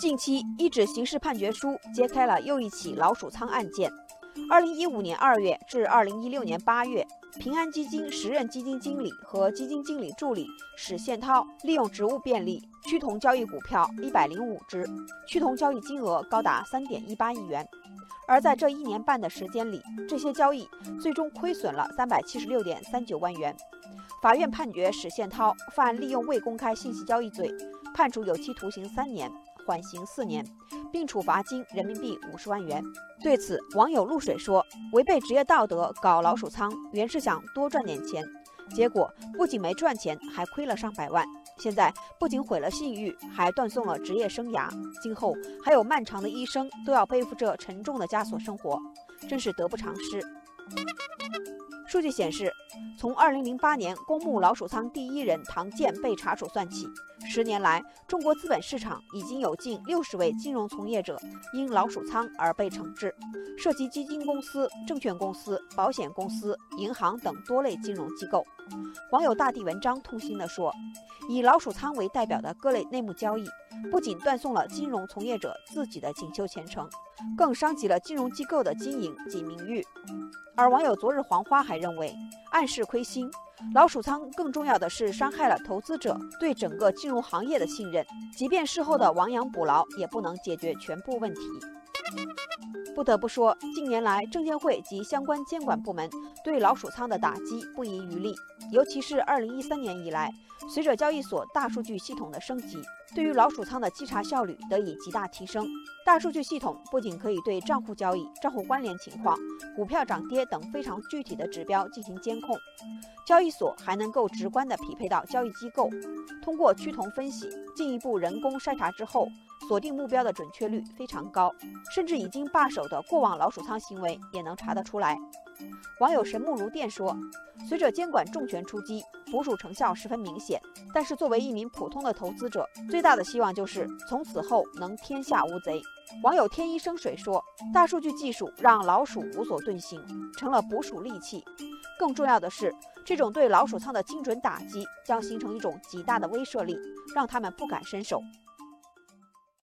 近期，一纸刑事判决书揭开了又一起老鼠仓案件。二零一五年二月至二零一六年八月，平安基金时任基金经理和基金经理助理史宪涛利用职务便利，趋同交易股票一百零五只，趋同交易金额高达三点一八亿元。而在这一年半的时间里，这些交易最终亏损了三百七十六点三九万元。法院判决史宪涛犯利用未公开信息交易罪，判处有期徒刑三年，缓刑四年，并处罚金人民币五十万元。对此，网友露水说：“违背职业道德搞老鼠仓，原是想多赚点钱，结果不仅没赚钱，还亏了上百万。现在不仅毁了信誉，还断送了职业生涯，今后还有漫长的一生都要背负着沉重的枷锁生活，真是得不偿失。”数据显示，从2008年公募老鼠仓第一人唐建被查处算起，十年来，中国资本市场已经有近六十位金融从业者因老鼠仓而被惩治，涉及基金公司、证券公司、保险公司、银行等多类金融机构。网友大地文章痛心地说：“以老鼠仓为代表的各类内幕交易，不仅断送了金融从业者自己的锦绣前程，更伤及了金融机构的经营及名誉。”而网友昨日黄花还认为，暗示亏心，老鼠仓更重要的是伤害了投资者对整个金融行业的信任，即便事后的亡羊补牢，也不能解决全部问题。不得不说，近年来证监会及相关监管部门对老鼠仓的打击不遗余力，尤其是二零一三年以来，随着交易所大数据系统的升级，对于老鼠仓的稽查效率得以极大提升。大数据系统不仅可以对账户交易、账户关联情况、股票涨跌等非常具体的指标进行监控，交易所还能够直观地匹配到交易机构，通过趋同分析，进一步人工筛查之后。锁定目标的准确率非常高，甚至已经罢手的过往老鼠仓行为也能查得出来。网友神木如电说：“随着监管重拳出击，捕鼠成效十分明显。但是作为一名普通的投资者，最大的希望就是从此后能天下无贼。”网友天一生水说：“大数据技术让老鼠无所遁形，成了捕鼠利器。更重要的是，这种对老鼠仓的精准打击将形成一种极大的威慑力，让他们不敢伸手。”